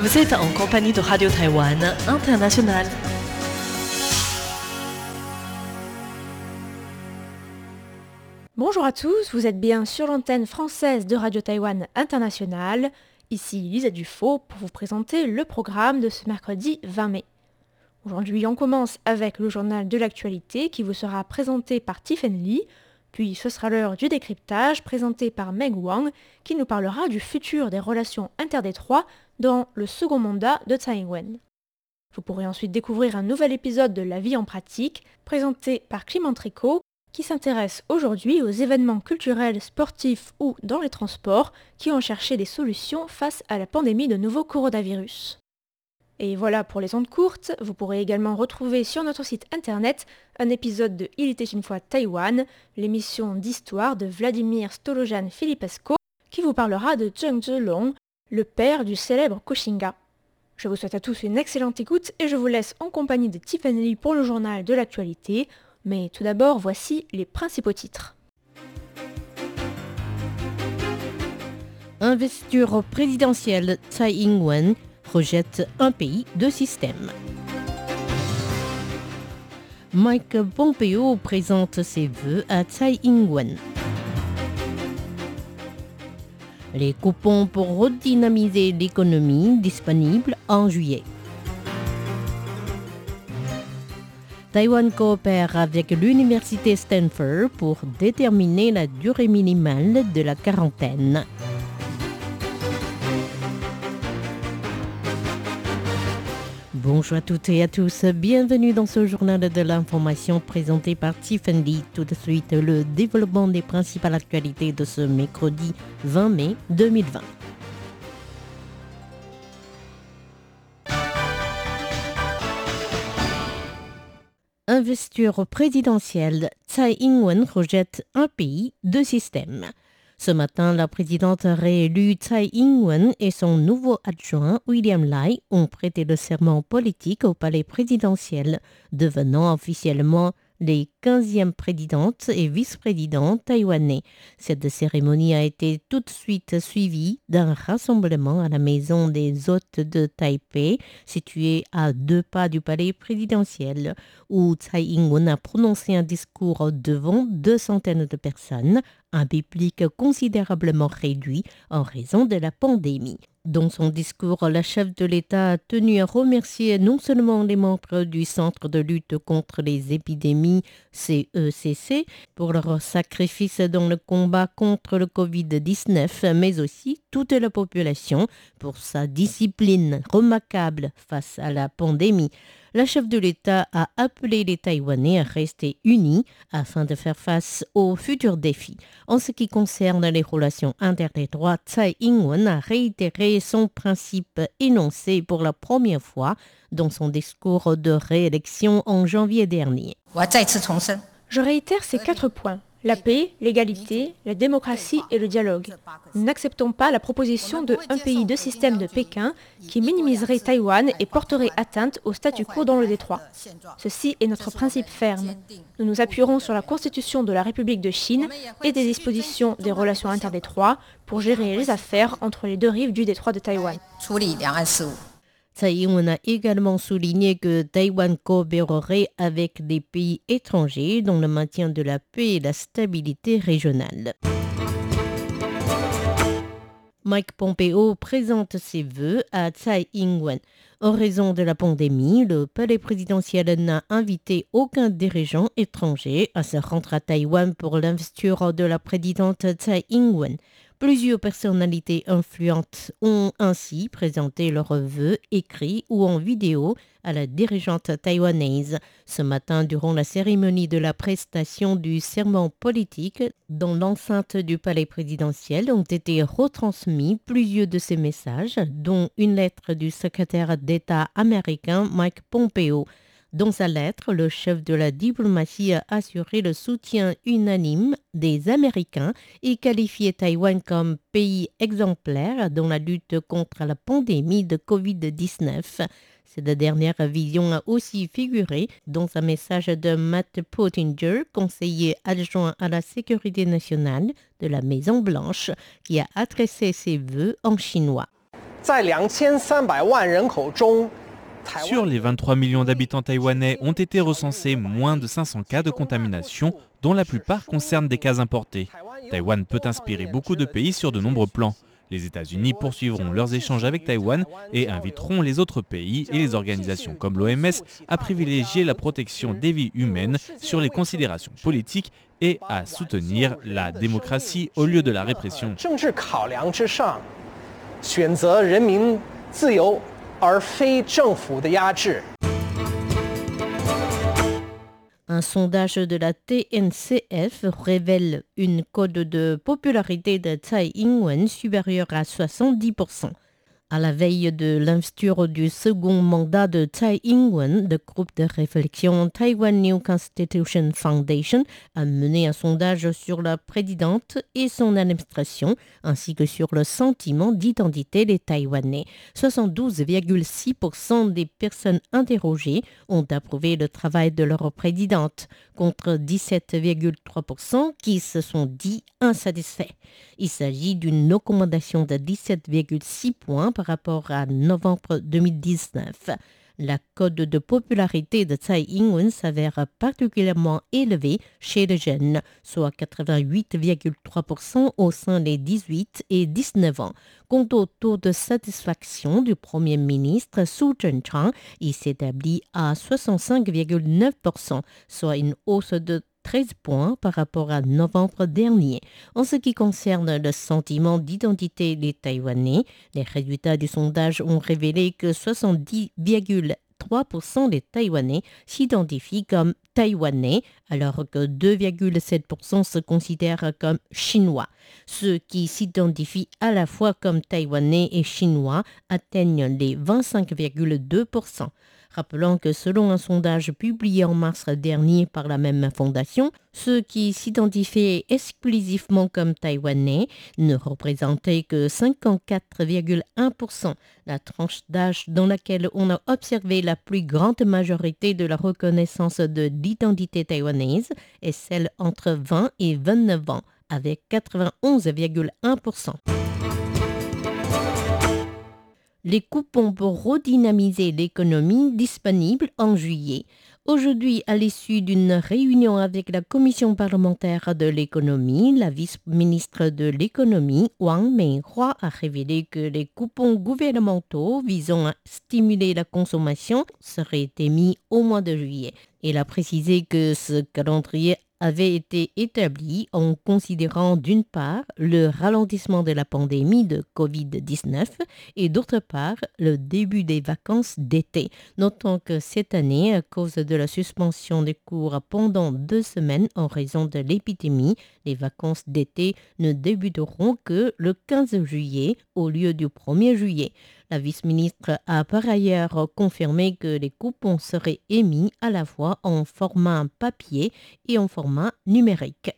Vous êtes en compagnie de Radio Taïwan International. Bonjour à tous, vous êtes bien sur l'antenne française de Radio Taïwan International. Ici Lisa Dufaux pour vous présenter le programme de ce mercredi 20 mai. Aujourd'hui, on commence avec le journal de l'actualité qui vous sera présenté par Tiffany Lee, puis ce sera l'heure du décryptage présenté par Meg Wang qui nous parlera du futur des relations interdétroites dans le second mandat de Tsai Ing-wen. Vous pourrez ensuite découvrir un nouvel épisode de La vie en pratique présenté par Clément Tricot qui s'intéresse aujourd'hui aux événements culturels, sportifs ou dans les transports qui ont cherché des solutions face à la pandémie de nouveau coronavirus. Et voilà pour les ondes courtes, vous pourrez également retrouver sur notre site internet un épisode de Il était une fois Taïwan, l'émission d'histoire de Vladimir Stolojan Filipesco, qui vous parlera de Zheng Zhelong, le père du célèbre Koshinga. Je vous souhaite à tous une excellente écoute et je vous laisse en compagnie de Tiffany pour le journal de l'actualité. Mais tout d'abord, voici les principaux titres. Investiture présidentielle Tsai Ing-wen projette un pays, deux systèmes. Mike Pompeo présente ses vœux à Tsai Ing-wen. Les coupons pour redynamiser l'économie disponibles en juillet. Taïwan coopère avec l'université Stanford pour déterminer la durée minimale de la quarantaine. Bonjour à toutes et à tous, bienvenue dans ce journal de l'information présenté par Tiffany. Tout de suite, le développement des principales actualités de ce mercredi 20 mai 2020. Investure présidentielle, Tsai Ing-wen rejette un pays, deux systèmes. Ce matin, la présidente réélue Tsai Ing-wen et son nouveau adjoint William Lai ont prêté le serment politique au palais présidentiel, devenant officiellement les 15e présidentes et vice-présidents taïwanais. Cette cérémonie a été tout de suite suivie d'un rassemblement à la maison des hôtes de Taipei, située à deux pas du palais présidentiel, où Tsai Ing-wen a prononcé un discours devant deux centaines de personnes, un public considérablement réduit en raison de la pandémie. Dans son discours, la chef de l'État a tenu à remercier non seulement les membres du Centre de lutte contre les épidémies CECC pour leur sacrifice dans le combat contre le Covid-19, mais aussi toute la population pour sa discipline remarquable face à la pandémie la chef de l'État a appelé les Taïwanais à rester unis afin de faire face aux futurs défis. En ce qui concerne les relations interdétroites, Tsai Ing-wen a réitéré son principe énoncé pour la première fois dans son discours de réélection en janvier dernier. Je réitère ces quatre points la paix, l'égalité, la démocratie et le dialogue. Nous n'acceptons pas la proposition de un pays, deux systèmes de Pékin qui minimiserait Taïwan et porterait atteinte au statu quo dans le détroit. Ceci est notre principe ferme. Nous nous appuierons sur la constitution de la République de Chine et des dispositions des relations interdétroits pour gérer les affaires entre les deux rives du détroit de Taïwan. Tsai Ing-wen a également souligné que Taïwan coopérerait avec des pays étrangers dans le maintien de la paix et la stabilité régionale. Mike Pompeo présente ses vœux à Tsai Ing-wen. En raison de la pandémie, le palais présidentiel n'a invité aucun dirigeant étranger à se rendre à Taïwan pour l'investiture de la présidente Tsai Ing-wen. Plusieurs personnalités influentes ont ainsi présenté leurs vœux écrits ou en vidéo à la dirigeante taïwanaise. Ce matin, durant la cérémonie de la prestation du serment politique dans l'enceinte du palais présidentiel, ont été retransmis plusieurs de ces messages, dont une lettre du secrétaire d'État américain Mike Pompeo. Dans sa lettre, le chef de la diplomatie a assuré le soutien unanime des Américains et qualifié Taïwan comme pays exemplaire dans la lutte contre la pandémie de Covid-19. Cette dernière vision a aussi figuré dans un message de Matt Pottinger, conseiller adjoint à la sécurité nationale de la Maison-Blanche, qui a adressé ses vœux en chinois. Sur les 23 millions d'habitants taïwanais, ont été recensés moins de 500 cas de contamination, dont la plupart concernent des cas importés. Taïwan peut inspirer beaucoup de pays sur de nombreux plans. Les États-Unis poursuivront leurs échanges avec Taïwan et inviteront les autres pays et les organisations comme l'OMS à privilégier la protection des vies humaines sur les considérations politiques et à soutenir la démocratie au lieu de la répression. Un sondage de la TNCF révèle une code de popularité de Tsai Ing-wen supérieure à 70%. À la veille de l'investiture du second mandat de Tsai Ing-wen, le groupe de réflexion Taiwan New Constitution Foundation a mené un sondage sur la présidente et son administration, ainsi que sur le sentiment d'identité des Taïwanais. 72,6% des personnes interrogées ont approuvé le travail de leur présidente, contre 17,3% qui se sont dit insatisfaits. Il s'agit d'une recommandation de 17,6 points par rapport à novembre 2019. La cote de popularité de Tsai Ing-wen s'avère particulièrement élevée chez les jeunes, soit 88,3% au sein des 18 et 19 ans. Quant au taux de satisfaction du Premier ministre Su Chen-chang, il s'établit à 65,9%, soit une hausse de 13 points par rapport à novembre dernier. En ce qui concerne le sentiment d'identité des Taïwanais, les résultats du sondage ont révélé que 70,3% des Taïwanais s'identifient comme Taïwanais, alors que 2,7% se considèrent comme Chinois. Ceux qui s'identifient à la fois comme Taïwanais et Chinois atteignent les 25,2%. Rappelons que selon un sondage publié en mars dernier par la même fondation, ceux qui s'identifiaient exclusivement comme taïwanais ne représentaient que 54,1%. La tranche d'âge dans laquelle on a observé la plus grande majorité de la reconnaissance de l'identité taïwanaise est celle entre 20 et 29 ans, avec 91,1%. Les coupons pour redynamiser l'économie disponibles en juillet. Aujourd'hui, à l'issue d'une réunion avec la Commission parlementaire de l'économie, la vice-ministre de l'économie, Wang Meihua, a révélé que les coupons gouvernementaux visant à stimuler la consommation seraient émis au mois de juillet. Elle a précisé que ce calendrier avait été établi en considérant d'une part le ralentissement de la pandémie de Covid-19 et d'autre part le début des vacances d'été. Notons que cette année, à cause de la suspension des cours pendant deux semaines en raison de l'épidémie, les vacances d'été ne débuteront que le 15 juillet au lieu du 1er juillet. La vice-ministre a par ailleurs confirmé que les coupons seraient émis à la fois en format papier et en format numérique.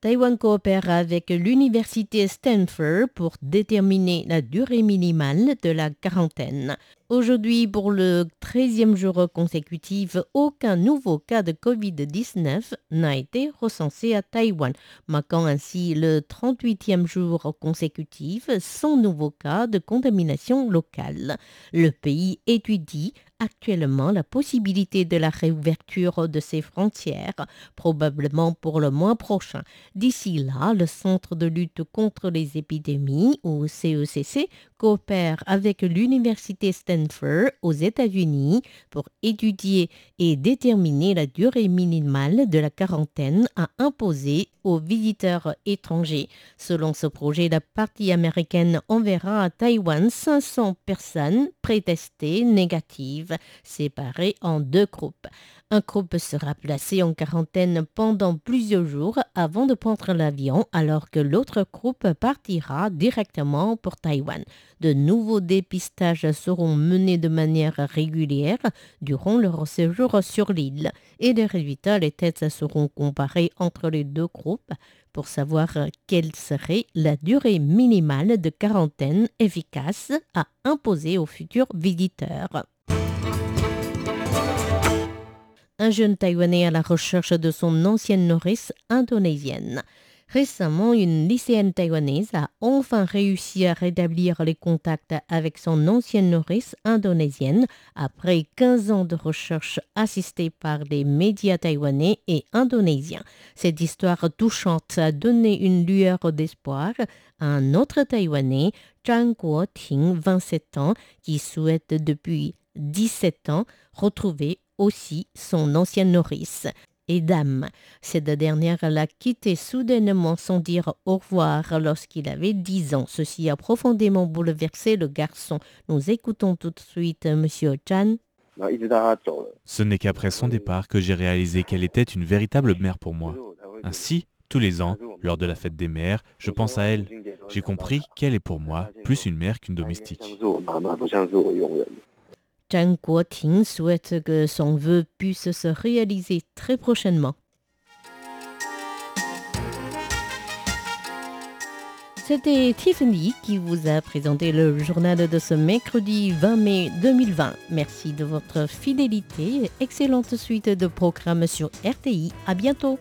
Taïwan coopère avec l'université Stanford pour déterminer la durée minimale de la quarantaine. Aujourd'hui, pour le 13e jour consécutif, aucun nouveau cas de Covid-19 n'a été recensé à Taïwan, marquant ainsi le 38e jour consécutif sans nouveau cas de contamination locale. Le pays étudie actuellement la possibilité de la réouverture de ses frontières, probablement pour le mois prochain. D'ici là, le Centre de lutte contre les épidémies, ou CECC, coopère avec l'Université Stanford aux États-Unis pour étudier et déterminer la durée minimale de la quarantaine à imposer aux visiteurs étrangers. Selon ce projet, la partie américaine enverra à Taïwan 500 personnes prétestées négatives, séparées en deux groupes. Un groupe sera placé en quarantaine pendant plusieurs jours avant de prendre l'avion, alors que l'autre groupe partira directement pour Taïwan. De nouveaux dépistages seront menés de manière régulière durant leur séjour sur l'île et les résultats, les tests seront comparés entre les deux groupes pour savoir quelle serait la durée minimale de quarantaine efficace à imposer aux futurs visiteurs un jeune Taïwanais à la recherche de son ancienne nourrice indonésienne. Récemment, une lycéenne taïwanaise a enfin réussi à rétablir les contacts avec son ancienne nourrice indonésienne après 15 ans de recherche assistée par des médias taïwanais et indonésiens. Cette histoire touchante a donné une lueur d'espoir à un autre Taïwanais, Zhang Guoting, 27 ans, qui souhaite depuis 17 ans retrouver aussi son ancienne nourrice et dame. Cette dernière l'a quitté soudainement sans dire au revoir lorsqu'il avait 10 ans. Ceci a profondément bouleversé le garçon. Nous écoutons tout de suite M. Chan. Ce n'est qu'après son départ que j'ai réalisé qu'elle était une véritable mère pour moi. Ainsi, tous les ans, lors de la fête des mères, je pense à elle. J'ai compris qu'elle est pour moi plus une mère qu'une domestique. Zhang Guoting souhaite que son vœu puisse se réaliser très prochainement. C'était Tiffany qui vous a présenté le journal de ce mercredi 20 mai 2020. Merci de votre fidélité et excellente suite de programmes sur RTI. À bientôt.